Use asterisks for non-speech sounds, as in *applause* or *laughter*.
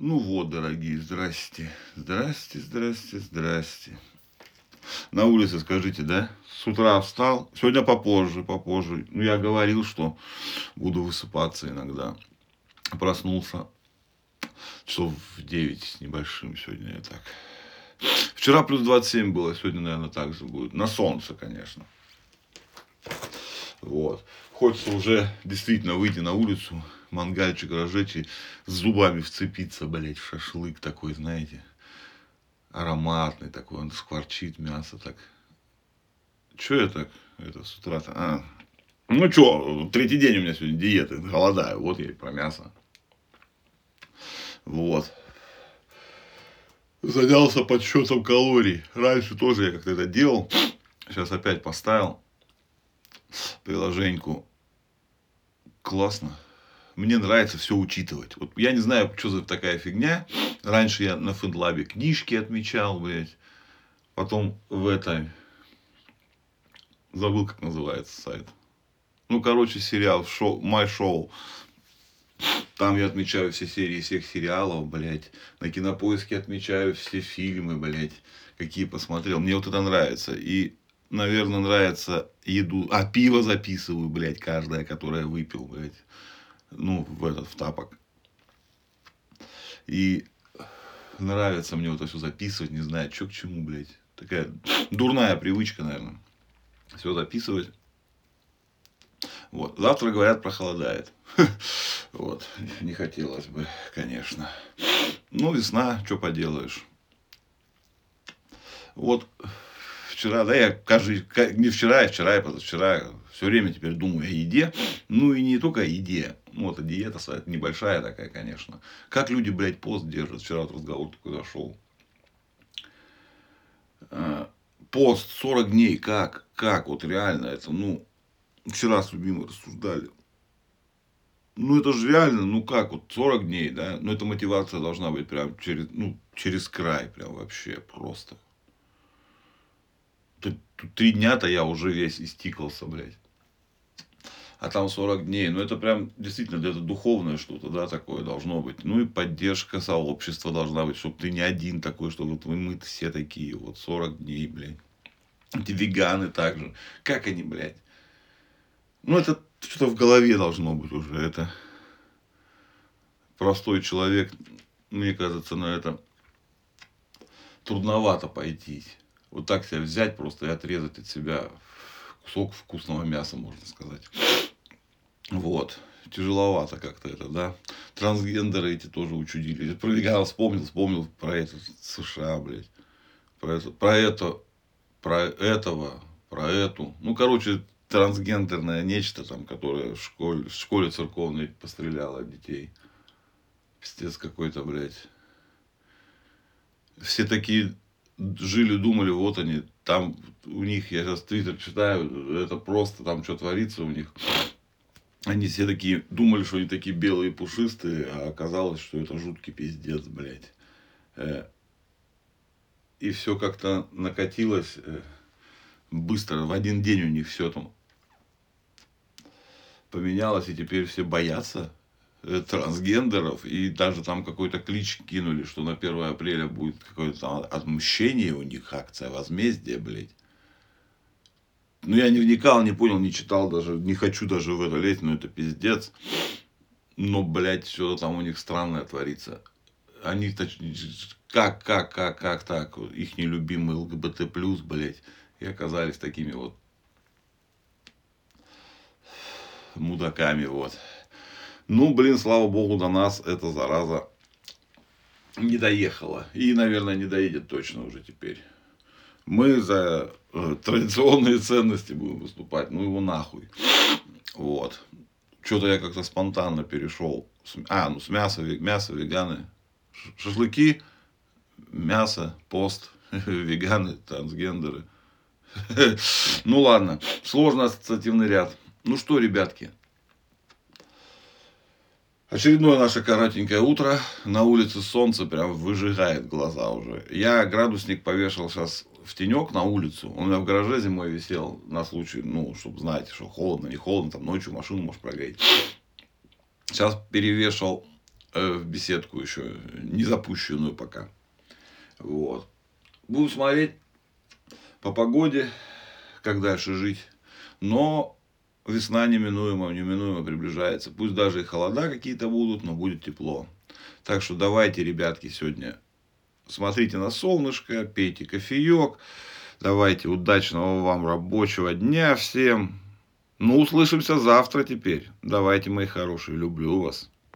Ну вот, дорогие, здрасте. Здрасте, здрасте, здрасте. На улице, скажите, да? С утра встал. Сегодня попозже, попозже. Ну, я говорил, что буду высыпаться иногда. Проснулся часов в 9 с небольшим сегодня я так. Вчера плюс 27 было, сегодня, наверное, так же будет. На солнце, конечно. Вот. Хочется уже действительно выйти на улицу, мангальчик разжечь и с зубами вцепиться, блядь, в шашлык такой, знаете, ароматный такой, он скворчит мясо так. Че я так, это с утра-то, а, ну что, третий день у меня сегодня диеты, голодаю, вот я и про мясо. Вот. Занялся подсчетом калорий. Раньше тоже я как-то это делал. Сейчас опять поставил приложеньку. Классно. Мне нравится все учитывать. Вот я не знаю, что за такая фигня. Раньше я на Финлабе книжки отмечал, блядь. Потом в этой... Забыл, как называется сайт. Ну, короче, сериал шоу, My Show. Там я отмечаю все серии всех сериалов, блядь. На кинопоиске отмечаю все фильмы, блядь, какие посмотрел. Мне вот это нравится. И, наверное, нравится еду. А пиво записываю, блядь, каждое, которое выпил, блядь. Ну, в этот, в тапок. И нравится мне вот это все записывать, не знаю, что к чему, блядь. Такая дурная привычка, наверное. Все записывать. Вот. Завтра, говорят, прохолодает. *laughs* Вот. Не хотелось бы, конечно. Ну, весна, что поделаешь. Вот вчера, да, я каждый, не вчера, а вчера, и позавчера все время теперь думаю о еде. Ну, и не только о еде. Ну, вот, диета небольшая такая, конечно. Как люди, блядь, пост держат. Вчера вот разговор такой зашел. А, пост 40 дней, как? Как? Вот реально это, ну, вчера с любимой рассуждали. Ну, это же реально, ну как, вот 40 дней, да, ну, эта мотивация должна быть прям через, ну, через край, прям вообще просто. Тут, три дня-то я уже весь истикался, блядь. А там 40 дней, ну, это прям действительно это духовное что-то, да, такое должно быть. Ну, и поддержка сообщества должна быть, чтобы ты не один такой, что вот мы все такие, вот 40 дней, блядь. Эти веганы также. Как они, блядь? Ну, это что-то в голове должно быть уже. Это простой человек, мне кажется, на это трудновато пойти. Вот так себя взять просто и отрезать от себя кусок вкусного мяса, можно сказать. Вот. Тяжеловато как-то это, да. Трансгендеры эти тоже учудили. Пробегал, вспомнил, вспомнил про это США, блядь. Про это, про это, про этого, про эту. Ну, короче, трансгендерное нечто там, которое в школе, в школе церковной постреляло детей. Пиздец какой-то, блядь. Все такие жили, думали, вот они, там у них, я сейчас твиттер читаю, это просто там что творится у них. Они все такие, думали, что они такие белые пушистые, а оказалось, что это жуткий пиздец, блядь. Э, и все как-то накатилось э, быстро, в один день у них все там поменялось, и теперь все боятся трансгендеров, и даже там какой-то клич кинули, что на 1 апреля будет какое-то там отмщение у них, акция возмездия, блядь. Ну, я не вникал, не понял, не читал даже, не хочу даже в это лезть, но это пиздец. Но, блядь, что-то там у них странное творится. Они как, как, как, как так, их нелюбимый ЛГБТ+, блядь, и оказались такими вот мудаками, вот. Ну, блин, слава богу, до нас эта зараза не доехала. И, наверное, не доедет точно уже теперь. Мы за э, традиционные ценности будем выступать. Ну, его нахуй. Вот. Что-то я как-то спонтанно перешел. А, ну, с мяса, мясо, веганы. Шашлыки, мясо, пост, *laughs* веганы, трансгендеры. *laughs* Ну ладно, сложно ассоциативный ряд. Ну что, ребятки, Очередное наше коротенькое утро. На улице солнце прям выжигает глаза уже. Я градусник повешал сейчас в тенек на улицу. Он у меня в гараже зимой висел на случай, ну, чтобы знать, что холодно, не холодно, там ночью машину можешь прогреть. Сейчас перевешал э, в беседку еще, не запущенную пока. Вот. Буду смотреть по погоде, как дальше жить. Но весна неминуемо, неминуемо приближается. Пусть даже и холода какие-то будут, но будет тепло. Так что давайте, ребятки, сегодня смотрите на солнышко, пейте кофеек. Давайте удачного вам рабочего дня всем. Ну, услышимся завтра теперь. Давайте, мои хорошие, люблю вас.